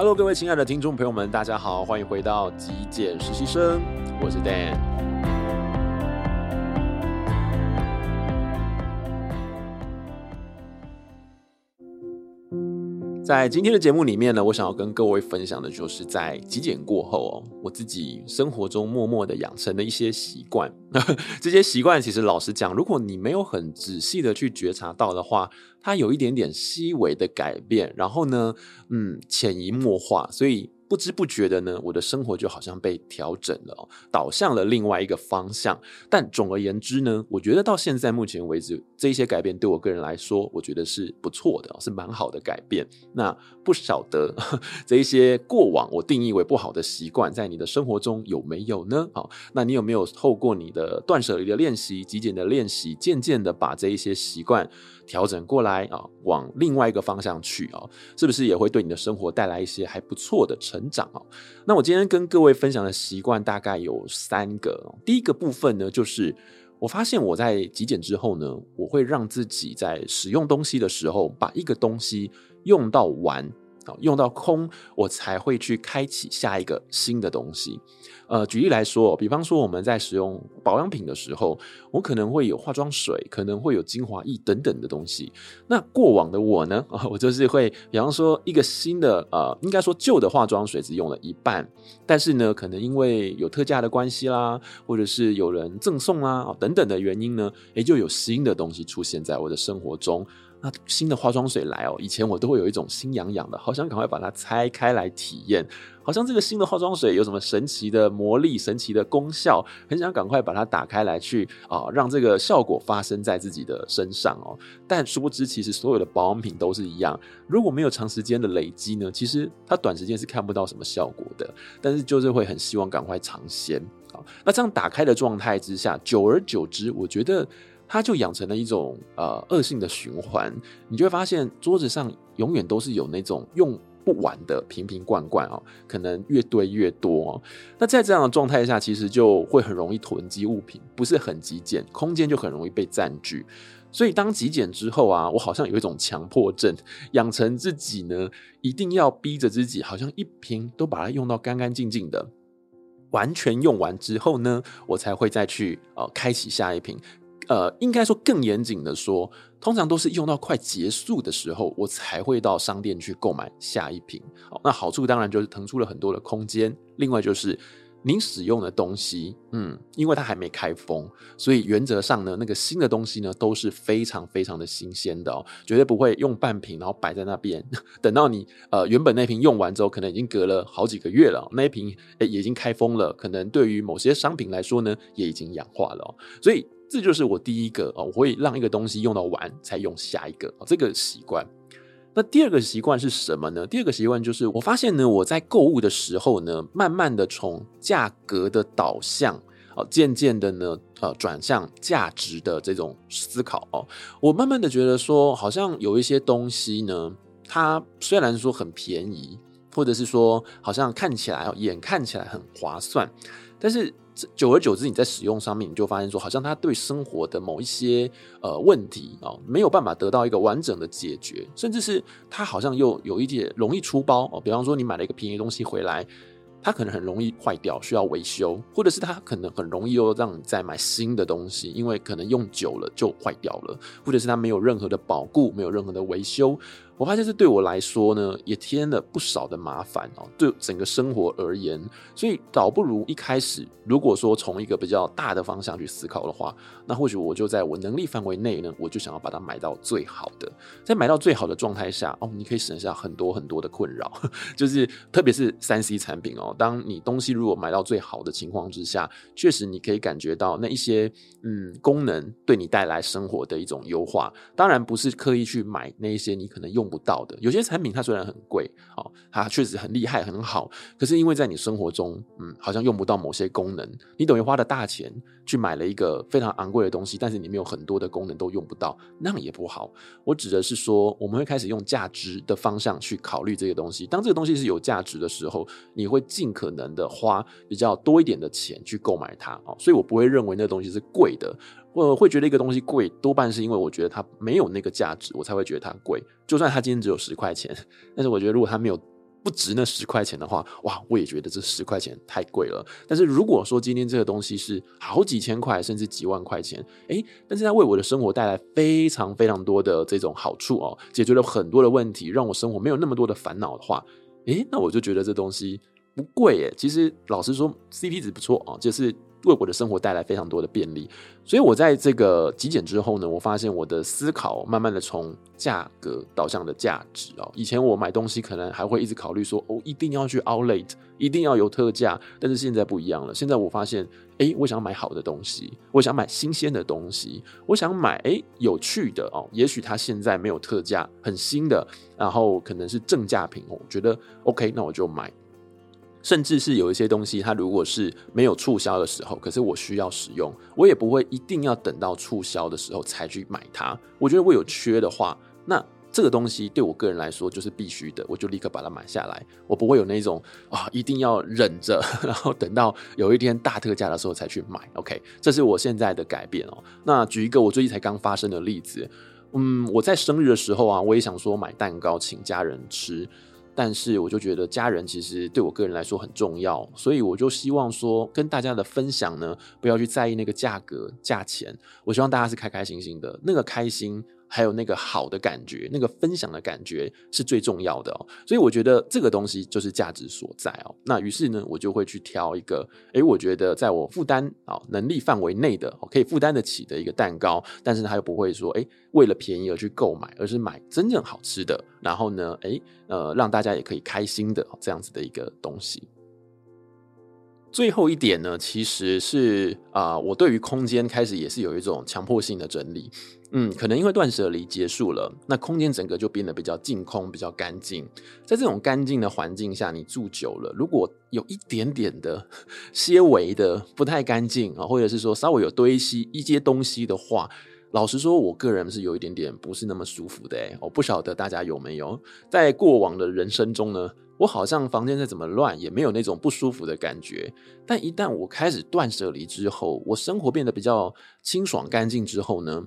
Hello，各位亲爱的听众朋友们，大家好，欢迎回到极简实习生，我是 Dan。在今天的节目里面呢，我想要跟各位分享的就是在极简过后哦，我自己生活中默默的养成的一些习惯。这些习惯其实老实讲，如果你没有很仔细的去觉察到的话，它有一点点细微的改变，然后呢，嗯，潜移默化，所以。不知不觉的呢，我的生活就好像被调整了，导向了另外一个方向。但总而言之呢，我觉得到现在目前为止，这一些改变对我个人来说，我觉得是不错的，是蛮好的改变。那不晓得 这一些过往我定义为不好的习惯，在你的生活中有没有呢？好，那你有没有透过你的断舍离的练习、极简的练习，渐渐的把这一些习惯调整过来啊，往另外一个方向去啊，是不是也会对你的生活带来一些还不错的成成长啊？那我今天跟各位分享的习惯大概有三个。第一个部分呢，就是我发现我在极简之后呢，我会让自己在使用东西的时候，把一个东西用到完。用到空，我才会去开启下一个新的东西。呃，举例来说，比方说我们在使用保养品的时候，我可能会有化妆水，可能会有精华液等等的东西。那过往的我呢，我就是会，比方说一个新的，呃，应该说旧的化妆水只用了一半，但是呢，可能因为有特价的关系啦，或者是有人赠送啦，等等的原因呢，诶，就有新的东西出现在我的生活中。那新的化妆水来哦，以前我都会有一种心痒痒的，好想赶快把它拆开来体验，好像这个新的化妆水有什么神奇的魔力、神奇的功效，很想赶快把它打开来去啊，让这个效果发生在自己的身上哦。但殊不知，其实所有的保养品都是一样，如果没有长时间的累积呢，其实它短时间是看不到什么效果的，但是就是会很希望赶快尝鲜。好，那这样打开的状态之下，久而久之，我觉得。它就养成了一种呃恶性的循环，你就会发现桌子上永远都是有那种用不完的瓶瓶罐罐哦，可能越堆越多。那在这样的状态下，其实就会很容易囤积物品，不是很极简，空间就很容易被占据。所以当极简之后啊，我好像有一种强迫症，养成自己呢一定要逼着自己，好像一瓶都把它用到干干净净的，完全用完之后呢，我才会再去呃开启下一瓶。呃，应该说更严谨的说，通常都是用到快结束的时候，我才会到商店去购买下一瓶。好，那好处当然就是腾出了很多的空间。另外就是您使用的东西，嗯，因为它还没开封，所以原则上呢，那个新的东西呢都是非常非常的新鲜的哦，绝对不会用半瓶然后摆在那边，等到你呃原本那瓶用完之后，可能已经隔了好几个月了，那一瓶诶也已经开封了，可能对于某些商品来说呢，也已经氧化了，所以。这就是我第一个啊，我会让一个东西用到完才用下一个这个习惯。那第二个习惯是什么呢？第二个习惯就是我发现呢，我在购物的时候呢，慢慢的从价格的导向，哦，渐渐的呢，呃，转向价值的这种思考哦。我慢慢的觉得说，好像有一些东西呢，它虽然说很便宜，或者是说好像看起来眼看起来很划算，但是。久而久之，你在使用上面，你就发现说，好像它对生活的某一些呃问题啊，没有办法得到一个完整的解决，甚至是它好像又有一点容易出包哦。比方说，你买了一个便宜东西回来，它可能很容易坏掉，需要维修，或者是它可能很容易又让你再买新的东西，因为可能用久了就坏掉了，或者是它没有任何的保固，没有任何的维修。我发现这对我来说呢，也添了不少的麻烦哦。对整个生活而言，所以倒不如一开始，如果说从一个比较大的方向去思考的话，那或许我就在我能力范围内呢，我就想要把它买到最好的。在买到最好的状态下，哦，你可以省下很多很多的困扰，就是特别是三 C 产品哦。当你东西如果买到最好的情况之下，确实你可以感觉到那一些嗯功能对你带来生活的一种优化。当然不是刻意去买那一些你可能用。不到的有些产品，它虽然很贵，哦，它确实很厉害很好，可是因为在你生活中，嗯，好像用不到某些功能，你等于花了大钱去买了一个非常昂贵的东西，但是里面有很多的功能都用不到，那样也不好。我指的是说，我们会开始用价值的方向去考虑这个东西。当这个东西是有价值的时候，你会尽可能的花比较多一点的钱去购买它，哦，所以我不会认为那东西是贵的。我会觉得一个东西贵，多半是因为我觉得它没有那个价值，我才会觉得它贵。就算它今天只有十块钱，但是我觉得如果它没有不值那十块钱的话，哇，我也觉得这十块钱太贵了。但是如果说今天这个东西是好几千块，甚至几万块钱，诶，但是它为我的生活带来非常非常多的这种好处哦，解决了很多的问题，让我生活没有那么多的烦恼的话，诶，那我就觉得这东西不贵耶。其实老实说，CP 值不错哦，就是。为我的生活带来非常多的便利，所以我在这个极简之后呢，我发现我的思考慢慢的从价格导向的价值哦。以前我买东西可能还会一直考虑说，哦，一定要去 Outlet，一定要有特价，但是现在不一样了。现在我发现，诶，我想买好的东西，我想买新鲜的东西，我想买诶有趣的哦。也许它现在没有特价，很新的，然后可能是正价品，我觉得 OK，那我就买。甚至是有一些东西，它如果是没有促销的时候，可是我需要使用，我也不会一定要等到促销的时候才去买它。我觉得我有缺的话，那这个东西对我个人来说就是必须的，我就立刻把它买下来。我不会有那种啊，一定要忍着，然后等到有一天大特价的时候才去买。OK，这是我现在的改变哦。那举一个我最近才刚发生的例子，嗯，我在生日的时候啊，我也想说买蛋糕请家人吃。但是我就觉得家人其实对我个人来说很重要，所以我就希望说跟大家的分享呢，不要去在意那个价格、价钱。我希望大家是开开心心的，那个开心。还有那个好的感觉，那个分享的感觉是最重要的哦。所以我觉得这个东西就是价值所在哦。那于是呢，我就会去挑一个，诶，我觉得在我负担啊能力范围内的，可以负担得起的一个蛋糕。但是它又不会说，诶，为了便宜而去购买，而是买真正好吃的。然后呢，诶，呃，让大家也可以开心的这样子的一个东西。最后一点呢，其实是啊，我对于空间开始也是有一种强迫性的整理。嗯，可能因为断舍离结束了，那空间整个就变得比较净空，比较干净。在这种干净的环境下，你住久了，如果有一点点的、些微的不太干净啊，或者是说稍微有堆积一些东西的话，老实说，我个人是有一点点不是那么舒服的。我不晓得大家有没有在过往的人生中呢？我好像房间再怎么乱，也没有那种不舒服的感觉。但一旦我开始断舍离之后，我生活变得比较清爽干净之后呢，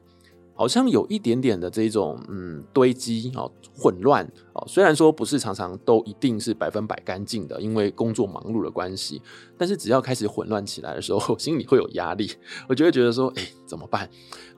好像有一点点的这种嗯堆积啊、混乱啊，虽然说不是常常都一定是百分百干净的，因为工作忙碌的关系，但是只要开始混乱起来的时候，心里会有压力，我就会觉得说，哎，怎么办？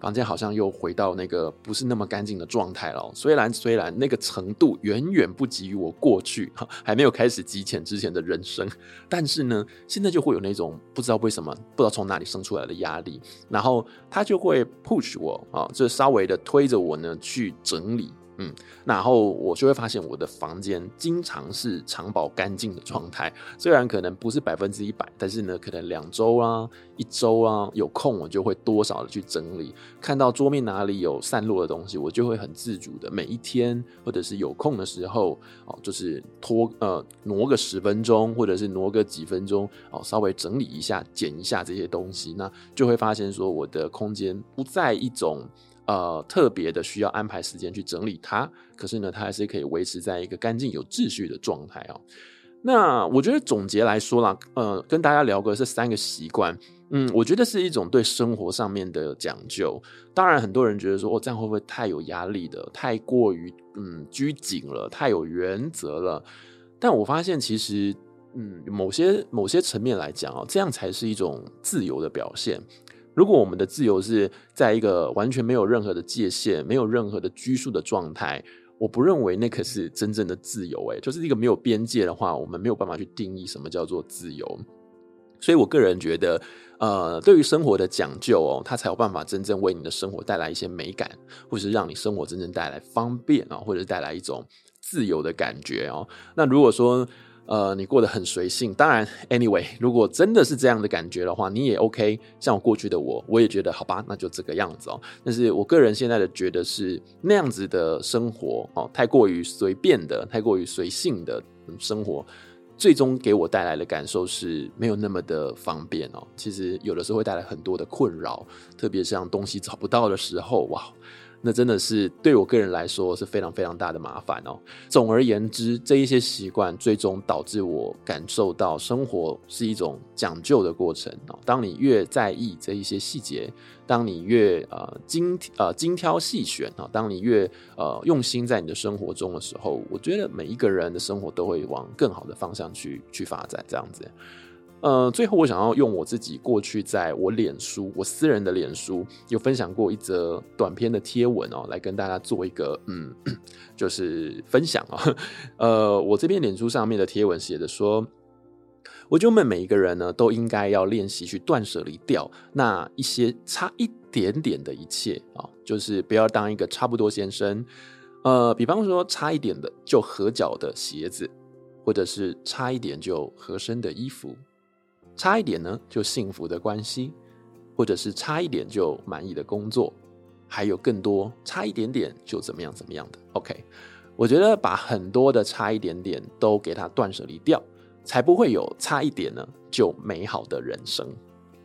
房间好像又回到那个不是那么干净的状态了。虽然虽然那个程度远远不及于我过去 还没有开始极浅之前的人生，但是呢，现在就会有那种不知道为什么，不知道从哪里生出来的压力，然后他就会 push 我啊，稍微的推着我呢去整理。嗯，然后我就会发现我的房间经常是常保干净的状态，虽然可能不是百分之一百，但是呢，可能两周啊、一周啊，有空我就会多少的去整理。看到桌面哪里有散落的东西，我就会很自主的每一天或者是有空的时候哦，就是拖呃挪个十分钟，或者是挪个几分钟哦，稍微整理一下、捡一下这些东西，那就会发现说我的空间不在一种。呃，特别的需要安排时间去整理它，可是呢，它还是可以维持在一个干净有秩序的状态哦。那我觉得总结来说啦，呃，跟大家聊个这三个习惯，嗯，我觉得是一种对生活上面的讲究。当然，很多人觉得说，哦，这样会不会太有压力的，太过于嗯拘谨了，太有原则了？但我发现其实，嗯，某些某些层面来讲哦，这样才是一种自由的表现。如果我们的自由是在一个完全没有任何的界限、没有任何的拘束的状态，我不认为那可是真正的自由。诶，就是一个没有边界的话，我们没有办法去定义什么叫做自由。所以我个人觉得，呃，对于生活的讲究哦，它才有办法真正为你的生活带来一些美感，或是让你生活真正带来方便啊，或者是带来一种自由的感觉哦。那如果说，呃，你过得很随性，当然，anyway，如果真的是这样的感觉的话，你也 OK。像我过去的我，我也觉得好吧，那就这个样子哦。但是我个人现在的觉得是那样子的生活哦，太过于随便的，太过于随性的生活，最终给我带来的感受是没有那么的方便哦。其实有的时候会带来很多的困扰，特别像东西找不到的时候，哇。那真的是对我个人来说是非常非常大的麻烦哦。总而言之，这一些习惯最终导致我感受到生活是一种讲究的过程哦。当你越在意这一些细节，当你越呃精呃精挑细选啊，当你越呃用心在你的生活中的时候，我觉得每一个人的生活都会往更好的方向去去发展，这样子。呃，最后我想要用我自己过去在我脸书，我私人的脸书有分享过一则短篇的贴文哦，来跟大家做一个嗯，就是分享、哦。呃，我这边脸书上面的贴文写的说，我觉得我们每一个人呢，都应该要练习去断舍离掉那一些差一点点的一切啊、就是不要当一个差不多先生。呃，比方说差一点的就合脚的鞋子，或者是差一点就合身的衣服。差一点呢，就幸福的关系，或者是差一点就满意的工作，还有更多差一点点就怎么样怎么样的。OK，我觉得把很多的差一点点都给它断舍离掉，才不会有差一点呢就美好的人生。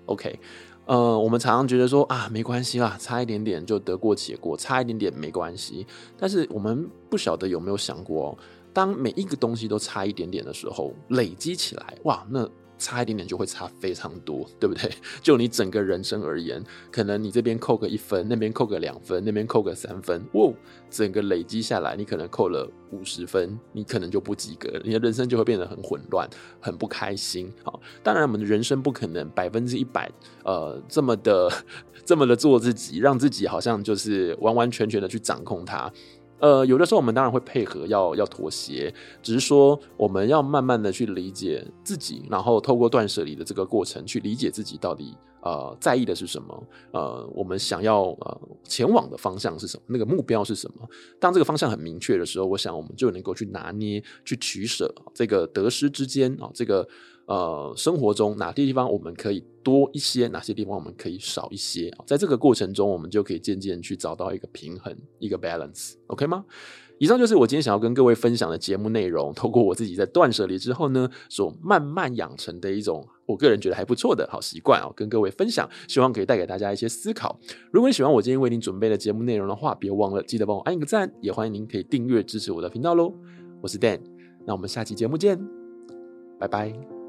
OK，呃，我们常常觉得说啊，没关系啦，差一点点就得过且过，差一点点没关系。但是我们不晓得有没有想过哦，当每一个东西都差一点点的时候，累积起来，哇，那。差一点点就会差非常多，对不对？就你整个人生而言，可能你这边扣个一分，那边扣个两分，那边扣个三分，哇，整个累积下来，你可能扣了五十分，你可能就不及格，你的人生就会变得很混乱，很不开心。好，当然我们的人生不可能百分之一百，呃，这么的 这么的做自己，让自己好像就是完完全全的去掌控它。呃，有的时候我们当然会配合要，要妥协，只是说我们要慢慢的去理解自己，然后透过断舍离的这个过程去理解自己到底呃在意的是什么，呃，我们想要呃前往的方向是什么，那个目标是什么。当这个方向很明确的时候，我想我们就能够去拿捏、去取舍这个得失之间啊，这个。呃，生活中哪些地方我们可以多一些，哪些地方我们可以少一些，在这个过程中，我们就可以渐渐去找到一个平衡，一个 balance，OK 吗？以上就是我今天想要跟各位分享的节目内容。透过我自己在断舍离之后呢，所慢慢养成的一种我个人觉得还不错的好习惯啊，跟各位分享，希望可以带给大家一些思考。如果你喜欢我今天为您准备的节目内容的话，别忘了记得帮我按一个赞，也欢迎您可以订阅支持我的频道喽。我是 Dan，那我们下期节目见，拜拜。